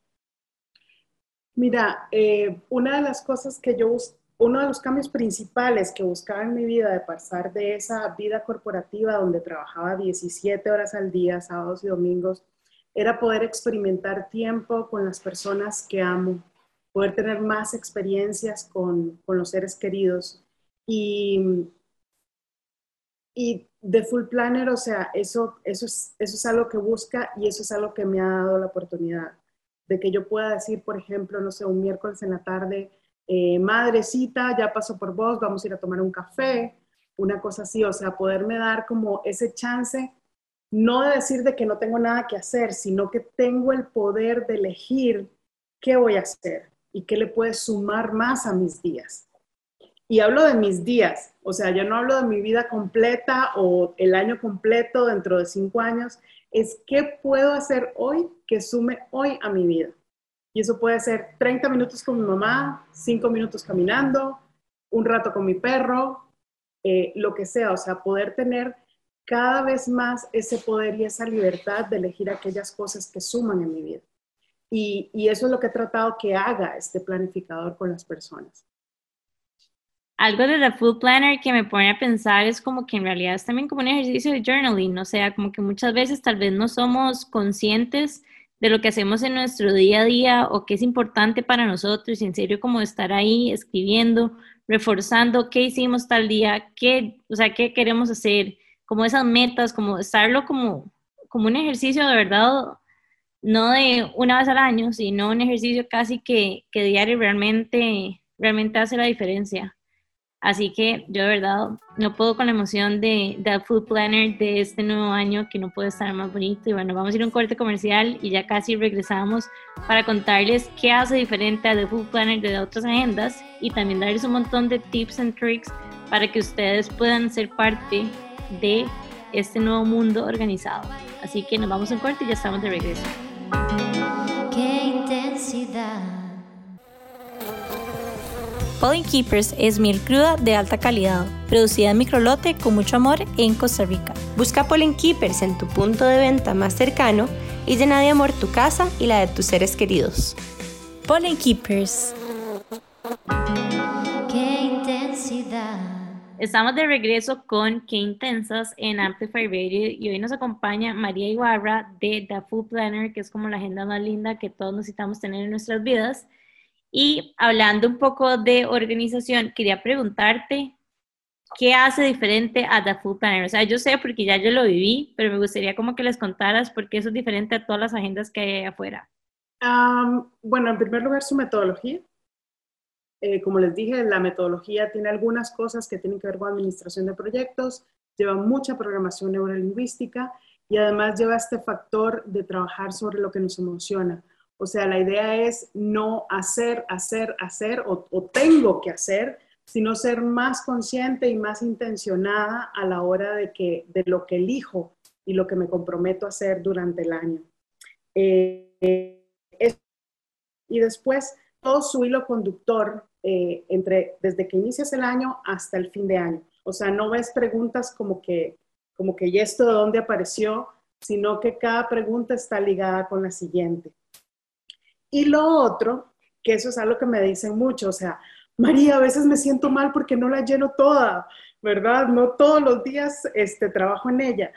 S3: Mira, eh, una de las cosas que yo, uno de los cambios principales que buscaba en mi vida, de pasar de esa vida corporativa donde trabajaba 17 horas al día, sábados y domingos, era poder experimentar tiempo con las personas que amo, poder tener más experiencias con, con los seres queridos. Y y de Full Planner, o sea, eso, eso, es, eso es algo que busca y eso es algo que me ha dado la oportunidad de que yo pueda decir, por ejemplo, no sé, un miércoles en la tarde, eh, madrecita, ya paso por vos, vamos a ir a tomar un café, una cosa así, o sea, poderme dar como ese chance, no de decir de que no tengo nada que hacer, sino que tengo el poder de elegir qué voy a hacer y qué le puede sumar más a mis días. Y hablo de mis días, o sea, yo no hablo de mi vida completa o el año completo dentro de cinco años, es qué puedo hacer hoy que sume hoy a mi vida. Y eso puede ser 30 minutos con mi mamá, 5 minutos caminando, un rato con mi perro, eh, lo que sea, o sea, poder tener cada vez más ese poder y esa libertad de elegir aquellas cosas que suman en mi vida. Y, y eso es lo que he tratado que haga este planificador con las personas
S1: algo de The Food Planner que me pone a pensar es como que en realidad es también como un ejercicio de journaling, o sea, como que muchas veces tal vez no somos conscientes de lo que hacemos en nuestro día a día o qué es importante para nosotros y en serio como estar ahí escribiendo, reforzando qué hicimos tal día, qué, o sea, qué queremos hacer, como esas metas, como estarlo como como un ejercicio de verdad, no de una vez al año, sino un ejercicio casi que, que diario realmente, realmente hace la diferencia. Así que yo de verdad no puedo con la emoción de, de Food Planner de este nuevo año que no puede estar más bonito. Y bueno, vamos a ir a un corte comercial y ya casi regresamos para contarles qué hace diferente a The Food Planner de otras agendas y también darles un montón de tips and tricks para que ustedes puedan ser parte de este nuevo mundo organizado. Así que nos vamos a un corte y ya estamos de regreso.
S4: Qué intensidad.
S1: Pollen Keepers es miel cruda de alta calidad, producida en microlote con mucho amor en Costa Rica.
S4: Busca Pollen Keepers en tu punto de venta más cercano y llena de amor tu casa y la de tus seres queridos.
S1: Pollen Keepers.
S4: Qué intensidad.
S1: Estamos de regreso con Qué Intensas en Amplify Radio y hoy nos acompaña María Ibarra de The Food Planner, que es como la agenda más linda que todos necesitamos tener en nuestras vidas. Y hablando un poco de organización, quería preguntarte, ¿qué hace diferente a The Food Planner? O sea, yo sé porque ya yo lo viví, pero me gustaría como que les contaras por qué eso es diferente a todas las agendas que hay afuera.
S3: bueno, en primer lugar, su metodología. Eh, como les dije, la metodología tiene algunas cosas que tienen que ver con administración de proyectos, lleva mucha programación neurolingüística y además lleva este factor de trabajar sobre lo que nos emociona. O sea, la idea es no hacer, hacer, hacer o, tengo que hacer, sino ser más consciente y más intencionada a la hora de, que, de lo que elijo y lo que me comprometo a hacer durante el año. Eh, y después, todo su hilo conductor eh, entre, desde que inicias el año hasta el fin de año. O sea, no ves preguntas como que, como que, ¿y esto de dónde apareció? Sino que cada pregunta está ligada con la siguiente. Y lo otro, que eso es algo que me dicen mucho, o sea, María, a veces me siento mal porque no la lleno toda, ¿verdad? No todos los días este, trabajo en ella.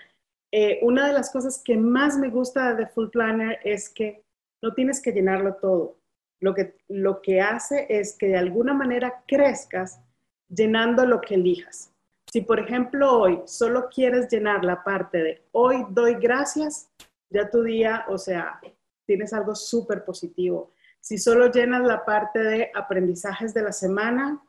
S3: Eh, una de las cosas que más me gusta de Full Planner es que no tienes que llenarlo todo. Lo que, lo que hace es que de alguna manera crezcas llenando lo que elijas. Si por ejemplo hoy solo quieres llenar la parte de hoy doy gracias, ya tu día, o sea, tienes algo súper positivo. Si solo llenas la parte de aprendizajes de la semana,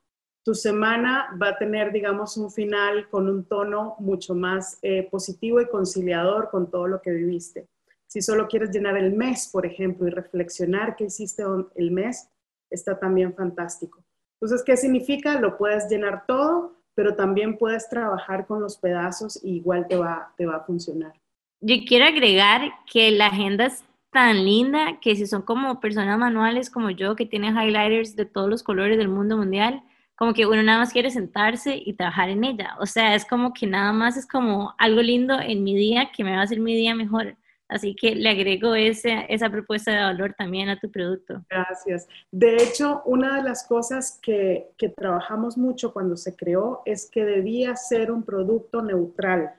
S3: tu semana va a tener, digamos, un final con un tono mucho más eh, positivo y conciliador con todo lo que viviste. Si solo quieres llenar el mes, por ejemplo, y reflexionar qué hiciste el mes, está también fantástico. Entonces, ¿qué significa? Lo puedes llenar todo, pero también puedes trabajar con los pedazos y igual te va, te va a funcionar.
S1: Yo quiero agregar que la agenda tan linda que si son como personas manuales como yo que tienen highlighters de todos los colores del mundo mundial, como que uno nada más quiere sentarse y trabajar en ella. O sea, es como que nada más es como algo lindo en mi día que me va a hacer mi día mejor. Así que le agrego ese, esa propuesta de valor también a tu producto.
S3: Gracias. De hecho, una de las cosas que, que trabajamos mucho cuando se creó es que debía ser un producto neutral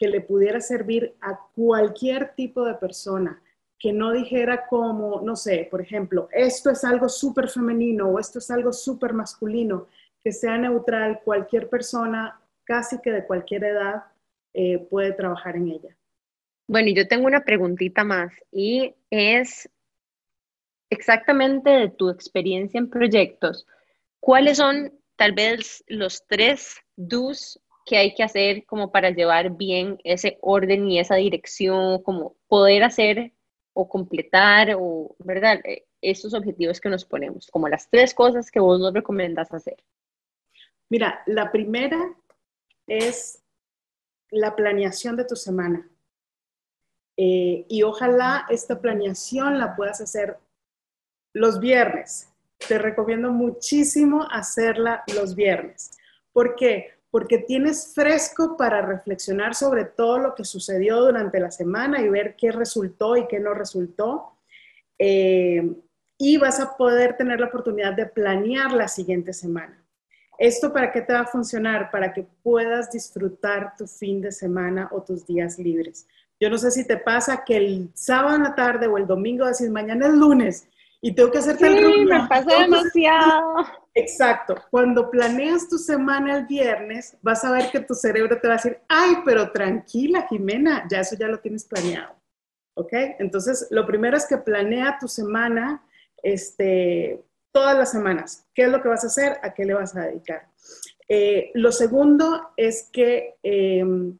S3: que le pudiera servir a cualquier tipo de persona, que no dijera como, no sé, por ejemplo, esto es algo súper femenino o esto es algo súper masculino, que sea neutral, cualquier persona, casi que de cualquier edad, eh, puede trabajar en ella.
S2: Bueno, y yo tengo una preguntita más y es exactamente de tu experiencia en proyectos, ¿cuáles son tal vez los tres do's que hay que hacer como para llevar bien ese orden y esa dirección, como poder hacer o completar o, ¿verdad? Eh, esos objetivos que nos ponemos, como las tres cosas que vos nos recomendas hacer.
S3: Mira, la primera es la planeación de tu semana. Eh, y ojalá esta planeación la puedas hacer los viernes. Te recomiendo muchísimo hacerla los viernes. ¿Por qué? Porque tienes fresco para reflexionar sobre todo lo que sucedió durante la semana y ver qué resultó y qué no resultó. Eh, y vas a poder tener la oportunidad de planear la siguiente semana. ¿Esto para qué te va a funcionar? Para que puedas disfrutar tu fin de semana o tus días libres. Yo no sé si te pasa que el sábado en la tarde o el domingo decís, mañana es lunes y tengo que hacerte
S2: sí,
S3: el roadmap.
S2: me pasa demasiado.
S3: Exacto. Cuando planeas tu semana el viernes, vas a ver que tu cerebro te va a decir, ay, pero tranquila, Jimena, ya eso ya lo tienes planeado. ¿Ok? Entonces, lo primero es que planea tu semana, este, todas las semanas. ¿Qué es lo que vas a hacer? ¿A qué le vas a dedicar? Eh, lo segundo es que em,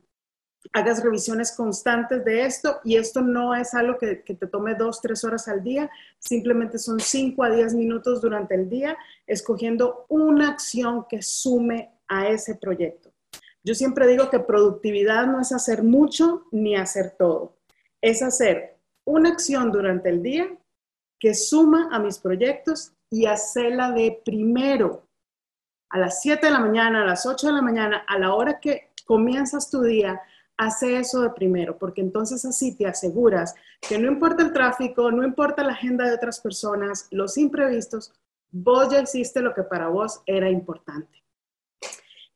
S3: hagas revisiones constantes de esto y esto no es algo que, que, te tome dos, tres horas al día, simplemente son cinco a diez minutos durante el día escogiendo una acción que sume a ese proyecto. Yo siempre digo que productividad no es hacer mucho ni hacer todo, es hacer una acción durante el día que suma a mis proyectos y hacerla de primero a las 7 de la mañana, a las 8 de la mañana, a la hora que comienzas tu día, hace eso de primero, porque entonces así te aseguras que no importa el tráfico, no importa la agenda de otras personas, los imprevistos, vos ya hiciste lo que para vos era importante.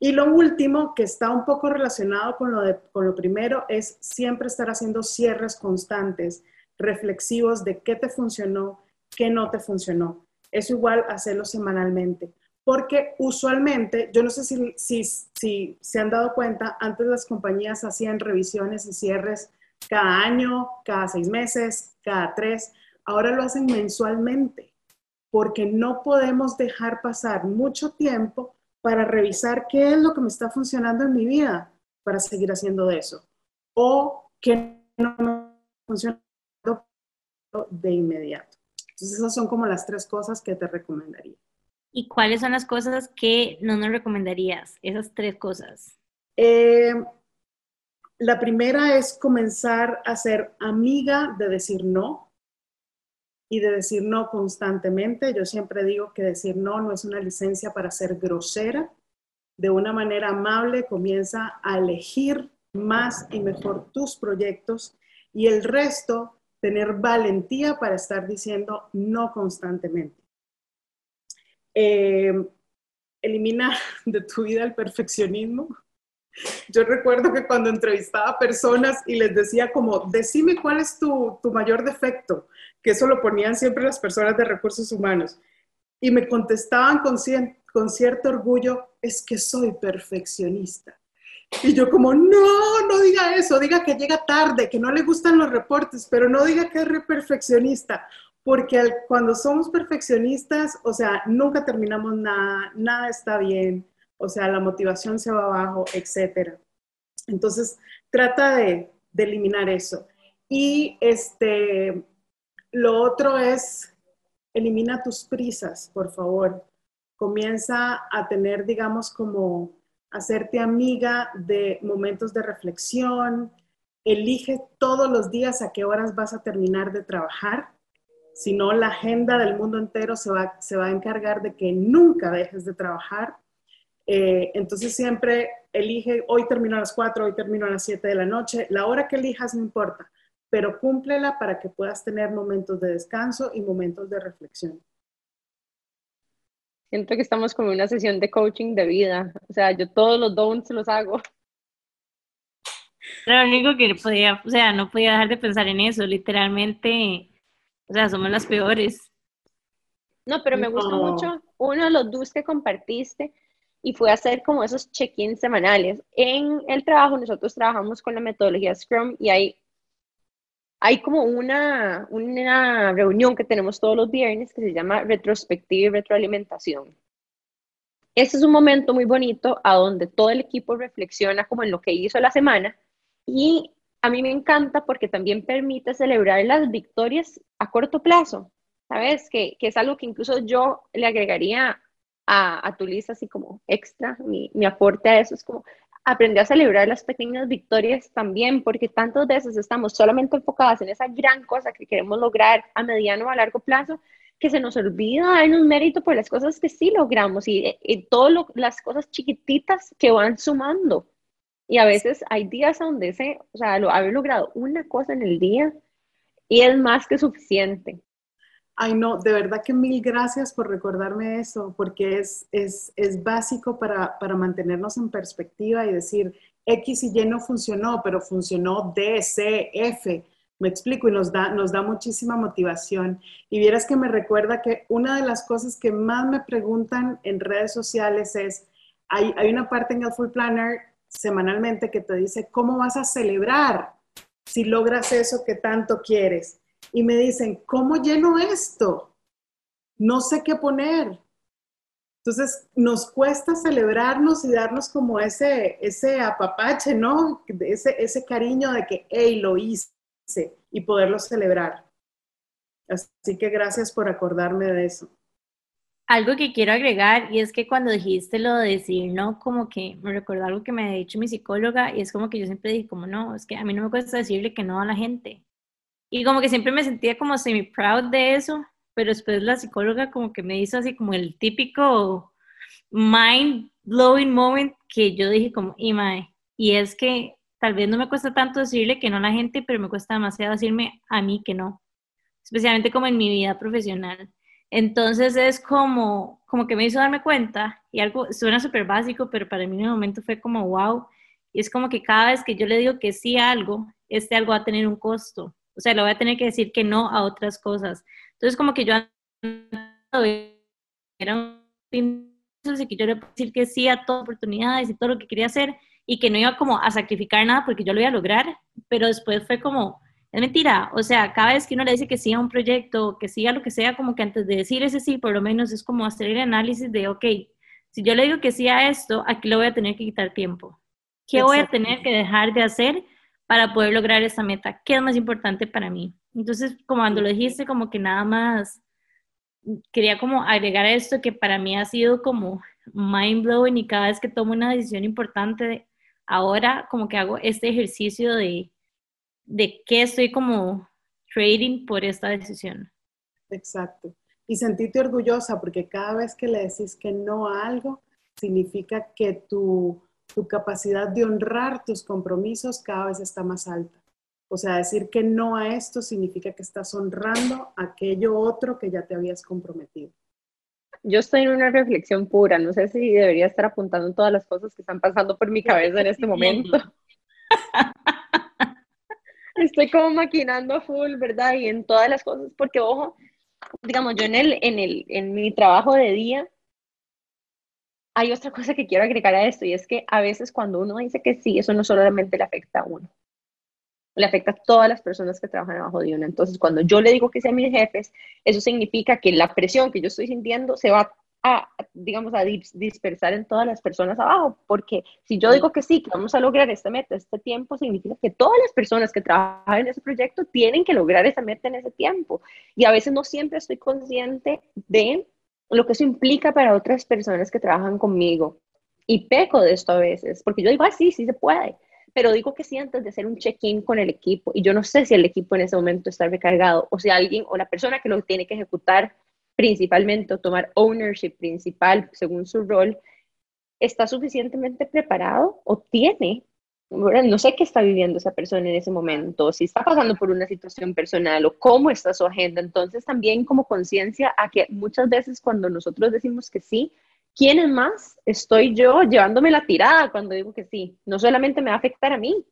S3: Y lo último, que está un poco relacionado con lo, de, con lo primero, es siempre estar haciendo cierres constantes, reflexivos de qué te funcionó, qué no te funcionó. Es igual hacerlo semanalmente porque usualmente, yo no sé si, si, se han dado cuenta, antes las compañías hacían revisiones y cierres cada año, cada seis meses, cada tres, ahora lo hacen mensualmente, porque no podemos dejar pasar mucho tiempo para revisar qué es lo que me está funcionando en mi vida para seguir haciendo de eso, o qué no me funciona de inmediato. Entonces, esas son como las tres cosas que te recomendaría.
S1: ¿Y cuáles son las cosas que no nos recomendarías? Esas tres cosas.
S3: Eh, la primera es comenzar a ser amiga de decir no y de decir no constantemente. Yo siempre digo que decir no no es una licencia para ser grosera. De una manera amable comienza a elegir más y mejor tus proyectos y el resto tener valentía para estar diciendo no constantemente. Eh, elimina de tu vida el perfeccionismo. Yo recuerdo que cuando entrevistaba personas y les decía como, decime cuál es tu, tu mayor defecto, que eso lo ponían siempre las personas de recursos humanos, y me contestaban con, cierto orgullo, es que soy perfeccionista. Y yo como, no, no diga eso, diga que llega tarde, que no le gustan los reportes, pero no diga que es perfeccionista, porque cuando somos perfeccionistas, o sea, nunca terminamos nada, nada está bien, o sea, la motivación se va abajo, etc. Entonces, trata de, de eliminar eso. Y este, lo otro es, elimina tus prisas, por favor. Comienza a tener, digamos, como hacerte amiga de momentos de reflexión. Elige todos los días a qué horas vas a terminar de trabajar sino la agenda del mundo entero se va, se va a encargar de que nunca dejes de trabajar. Eh, entonces siempre elige, hoy termino a las 4, hoy termino a las 7 de la noche, la hora que elijas no importa, pero cúmplela para que puedas tener momentos de descanso y momentos de reflexión.
S2: Siento que estamos como en una sesión de coaching de vida, o sea, yo todos los don'ts los hago.
S1: Lo único que podía, o sea, no podía dejar de pensar en eso, literalmente o sea, somos las peores.
S2: No, pero me gusta mucho uno de los dos que compartiste y fue hacer como esos check-ins semanales. En el trabajo nosotros trabajamos con la metodología Scrum y hay, hay como una, una reunión que tenemos todos los viernes que se llama retrospectiva y retroalimentación. Este es un momento muy bonito a donde todo el equipo reflexiona como en lo que hizo la semana y a mí me encanta porque también permite celebrar las victorias a corto plazo, ¿sabes? Que, que es algo que incluso yo le agregaría a, a tu lista así como extra, mi, mi, aporte a eso es como aprender a celebrar las pequeñas victorias también, porque tantas veces estamos solamente enfocadas en esa gran cosa que queremos lograr a mediano o a largo plazo, que se nos olvida dar un mérito por las cosas que sí logramos y, y todas las cosas chiquititas que van sumando. Y a veces hay días donde se, o sea, lo, haber logrado una cosa en el día y es más que suficiente.
S3: Ay, no, de verdad que mil gracias por recordarme eso, porque es, es, es básico para, para, mantenernos en perspectiva y decir, X y Y no funcionó, pero funcionó D, C, F. Me explico y nos da, nos da muchísima motivación. Y vieras que me recuerda que una de las cosas que más me preguntan en redes sociales es, hay, hay una parte en el Full Planner semanalmente que te dice, ¿cómo vas a celebrar si logras eso que tanto quieres? Y me dicen, ¿cómo lleno esto? No sé qué poner. Entonces, nos cuesta celebrarnos y darnos como ese, ese apapache, ¿no? Ese, ese cariño de que, hey, lo hice y poderlo celebrar. Así que gracias por acordarme de eso.
S1: Algo que quiero agregar y es que cuando dijiste lo de decir no, como que me recuerdo algo que me ha dicho mi psicóloga y es como que yo siempre dije como no, es que a mí no me cuesta decirle que no a la gente. Y como que siempre me sentía como semi proud de eso, pero después la psicóloga como que me hizo así como el típico mind blowing moment que yo dije como, y y es que tal vez no me cuesta tanto decirle que no a la gente, pero me cuesta demasiado decirme a mí que no, especialmente como en mi vida profesional. Entonces es como, como que me hizo darme cuenta, y algo suena súper básico, pero para mí en el momento fue como wow, y es como que cada vez que yo le digo que sí a algo, este algo va a tener un costo, o sea, le voy a tener que decir que no a otras cosas. Entonces como que yo era un que yo le decir que sí a todas oportunidades y todo lo que quería hacer, y que no iba como a sacrificar nada porque yo lo iba a lograr, pero después fue como, es mentira, o sea, cada vez que uno le dice que sí a un proyecto, que sí a lo que sea, como que antes de decir ese sí, por lo menos es como hacer el análisis de, ok, si yo le digo que sí a esto, aquí lo voy a tener que quitar tiempo. ¿Qué voy a tener que dejar de hacer para poder lograr esta meta? ¿Qué es más importante para mí? Entonces, como cuando lo dijiste, como que nada más quería como agregar esto que para mí ha sido como mind blowing y cada vez que tomo una decisión importante ahora como que hago este ejercicio de, de qué estoy como trading por esta decisión.
S3: Exacto. Y sentirte orgullosa porque cada vez que le decís que no a algo, significa que tu, tu capacidad de honrar tus compromisos cada vez está más alta. O sea, decir que no a esto significa que estás honrando aquello otro que ya te habías comprometido
S2: yo estoy en una reflexión pura, no sé si debería estar apuntando todas las cosas que están pasando por mi cabeza en este momento. Estoy como maquinando full, ¿verdad? Y en todas las cosas, porque ojo, digamos, yo en, el, en, el, en mi trabajo de día, hay otra cosa que quiero agregar a esto, y es que a veces cuando uno dice que sí, eso no solamente le afecta a uno, le afecta a todas las personas que trabajan abajo de uno. Entonces, cuando yo le digo que sea mis jefes, eso significa que la presión que yo estoy sintiendo se va a, digamos, a dispersar en todas las personas abajo, porque si yo digo que sí, que vamos a lograr esta meta, este tiempo, significa que todas las personas que trabajan en ese proyecto tienen que lograr esa meta en ese tiempo. Y a veces no siempre estoy consciente de lo que eso implica para otras personas que trabajan conmigo. Y peco de esto a veces, porque yo digo, ah, sí, sí se puede pero digo que sí antes de hacer un check-in con el equipo y yo no sé si el equipo en ese momento está recargado o si alguien o la persona que lo tiene que ejecutar principalmente o tomar ownership principal según su rol está suficientemente preparado o tiene, no sé qué está viviendo esa persona en ese momento, si está pasando por una situación personal o cómo está su agenda. Entonces también como conciencia a que muchas veces cuando nosotros decimos que sí, ¿quién más estoy yo llevándome la tirada cuando digo que sí? No solamente me va a afectar a mí,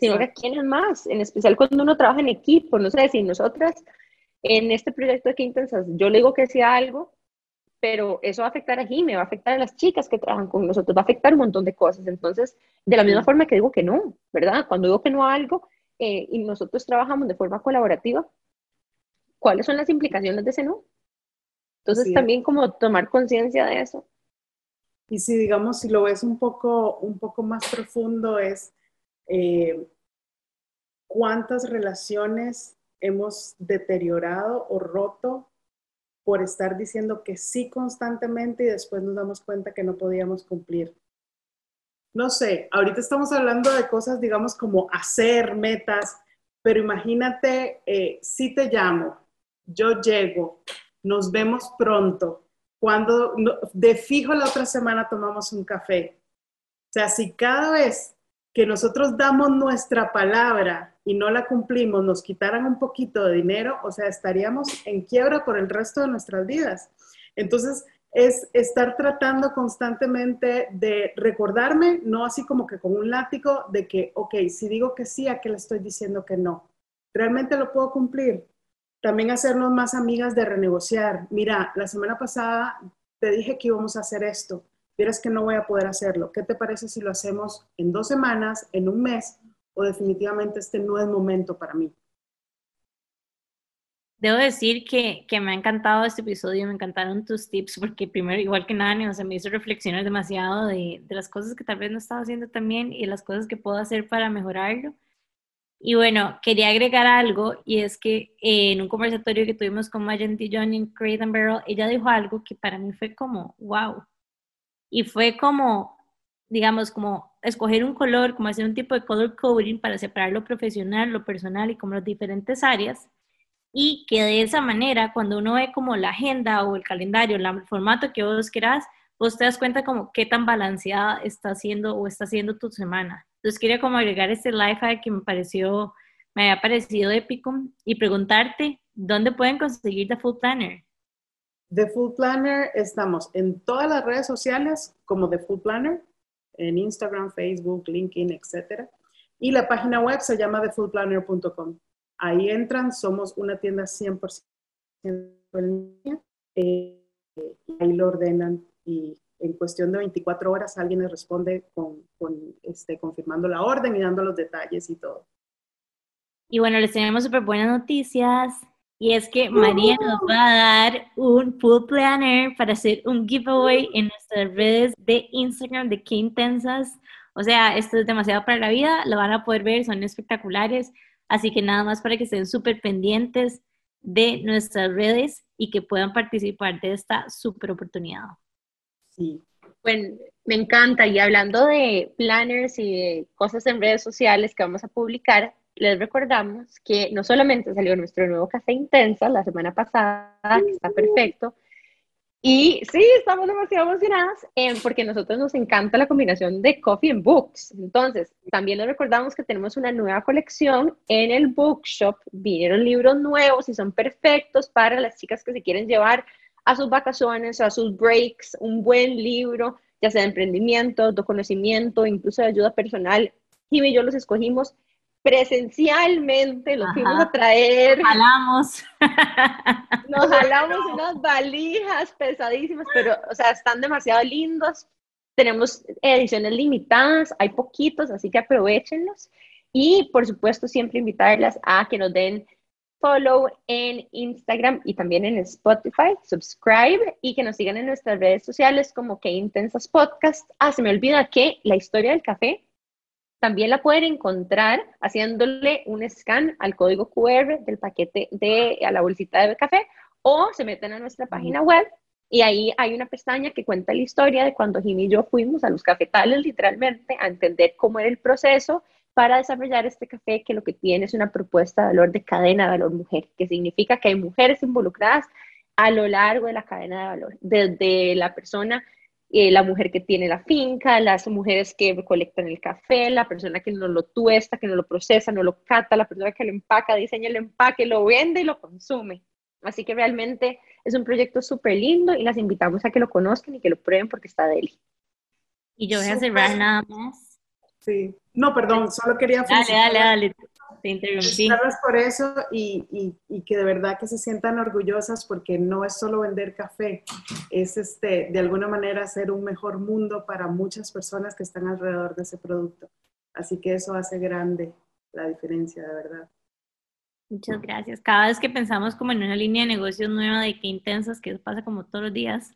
S2: sino que quién es más, en especial cuando uno trabaja en equipo, no sé si nosotras en este proyecto de Quintensas, yo le digo que sea algo, pero eso va a afectar a me va a afectar a las chicas que trabajan con nosotros, va a afectar un montón de cosas. Entonces, de la misma forma que digo que no, ¿verdad? Cuando digo que no a algo eh, y nosotros trabajamos de forma colaborativa, ¿cuáles son las implicaciones de ese no? Entonces también como tomar conciencia de eso.
S3: Y si digamos, si lo ves un poco, un poco más profundo, es eh, cuántas relaciones hemos deteriorado o roto por estar diciendo que sí constantemente y después nos damos cuenta que no podíamos cumplir. No sé, ahorita estamos hablando de cosas, digamos, como hacer metas, pero imagínate, eh, si te llamo, yo llego, nos vemos pronto. Cuando de fijo la otra semana tomamos un café. O sea, si cada vez que nosotros damos nuestra palabra y no la cumplimos, nos quitaran un poquito de dinero, o sea, estaríamos en quiebra por el resto de nuestras vidas. Entonces, es estar tratando constantemente de recordarme, no así como que con un látigo, de que, ok, si digo que sí, ¿a qué le estoy diciendo que no? ¿realmente lo puedo cumplir? También hacernos más amigas de renegociar. Mira, la semana pasada te dije que íbamos a hacer esto, vieras que no voy a poder hacerlo. ¿Qué te parece si lo hacemos en dos semanas, en un mes, o definitivamente este no es momento para mí?
S1: Debo decir que, que, me ha encantado este episodio, me encantaron tus tips, porque primero, igual que nada, o sea, me hizo reflexionar demasiado de, las cosas que tal vez no estaba haciendo también y las cosas que puedo hacer para mejorarlo. Y bueno, quería agregar algo, y es que eh, en un conversatorio que tuvimos con Mayan John en Crate and Barrel, ella dijo algo que para mí fue como, wow. Y fue como, digamos, como escoger un color, como hacer un tipo de color coding para separar lo profesional, lo personal y como las diferentes áreas y que de esa manera, cuando uno ve como la agenda o el calendario, el formato que vos querás, vos te das cuenta como qué tan balanceada está haciendo o está haciendo tu semana. Entonces quería como agregar este life hack que me pareció, me había parecido épico y preguntarte, ¿dónde pueden conseguir The Full Planner?
S3: The Full Planner estamos en todas las redes sociales como The Full Planner, en Instagram, Facebook, LinkedIn, etc. Y la página web se llama thefullplanner.com. Ahí entran, somos una tienda 100% en línea, eh, ahí lo ordenan y en cuestión de 24 horas alguien les responde con, este, confirmando la orden y dando los detalles y todo.
S1: Y bueno, les tenemos súper buenas noticias. Y es que María nos va a dar un full planner para hacer un giveaway en nuestras redes de Instagram de Qué Intensas. O sea, esto es demasiado para la vida, lo van a poder ver, son espectaculares. Así que nada más para que estén súper pendientes de nuestras redes y que puedan participar de esta súper oportunidad.
S2: Sí. Bueno, me encanta. Y hablando de planners y de cosas en redes sociales que vamos a publicar, les recordamos que no solamente salió nuestro nuevo Café Intensa la semana pasada, que está perfecto, y sí, estamos demasiado emocionadas eh, porque a nosotros nos encanta la combinación de coffee and books. Entonces, también les recordamos que tenemos una nueva colección en el bookshop. Vinieron libros nuevos y son perfectos para las chicas que se quieren llevar a sus vacaciones, a sus breaks, un buen libro, ya sea de emprendimiento, de conocimiento, incluso de ayuda personal. Jim y yo los escogimos presencialmente, los fuimos a traer.
S1: Jalamos.
S2: Nos jalamos unas valijas pesadísimas, pero, o sea, están demasiado lindos. Tenemos ediciones limitadas, hay poquitos, así que aprovechenlos. Y, por supuesto, siempre invitarlas a que nos den follow en Instagram y también en Spotify, subscribe y que nos sigan en nuestras redes sociales como que Intensas Podcast. Ah, se me olvida que la historia del café también la pueden encontrar haciéndole un scan al código QR del paquete de a la bolsita de café o se meten a nuestra página web y ahí hay una pestaña que cuenta la historia de cuando Jimmy y yo fuimos a los cafetales literalmente a entender cómo era el proceso para desarrollar este café que lo que tiene es una propuesta de valor de cadena de valor mujer, que significa que hay mujeres involucradas a lo largo de la cadena de valor, desde la persona eh, la mujer que tiene la finca, las mujeres que recolectan el café, la persona que no lo tuesta, que no lo procesa, no lo cata, la persona que lo empaca, diseña el empaque, lo vende y lo consume. Así que realmente es un proyecto súper lindo y las invitamos a que lo conozcan y que lo prueben porque está deli.
S1: Y yo voy a cerrar nada más.
S3: Sí. No, perdón, solo quería
S1: Dale, dale, dale
S3: por eso y, y, que de verdad que se sientan orgullosas porque no es solo vender café, es este, de alguna manera hacer un mejor mundo para muchas personas que están alrededor de ese producto. Así que eso hace grande la diferencia, de verdad.
S1: Muchas gracias. Cada vez que pensamos como en una línea de negocios nueva de qué intensas, que pasa como todos los días,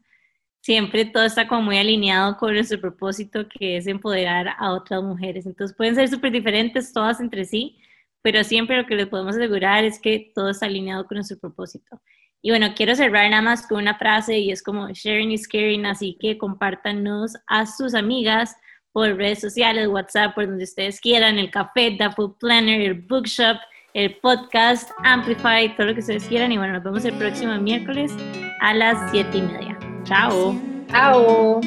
S1: siempre todo está como muy alineado con nuestro propósito que es empoderar a otras mujeres. Entonces pueden ser súper diferentes todas entre sí, pero siempre lo que les podemos asegurar es que todo está alineado con nuestro propósito. Y bueno, quiero cerrar nada más con una frase y es como sharing is caring, así que compártanos a sus amigas por redes sociales, WhatsApp, por donde ustedes quieran, el café, The Food Planner, el bookshop, el podcast, Amplify, todo lo que ustedes quieran. Y bueno, nos vemos el próximo miércoles a las siete y media. Chao.
S2: Chao.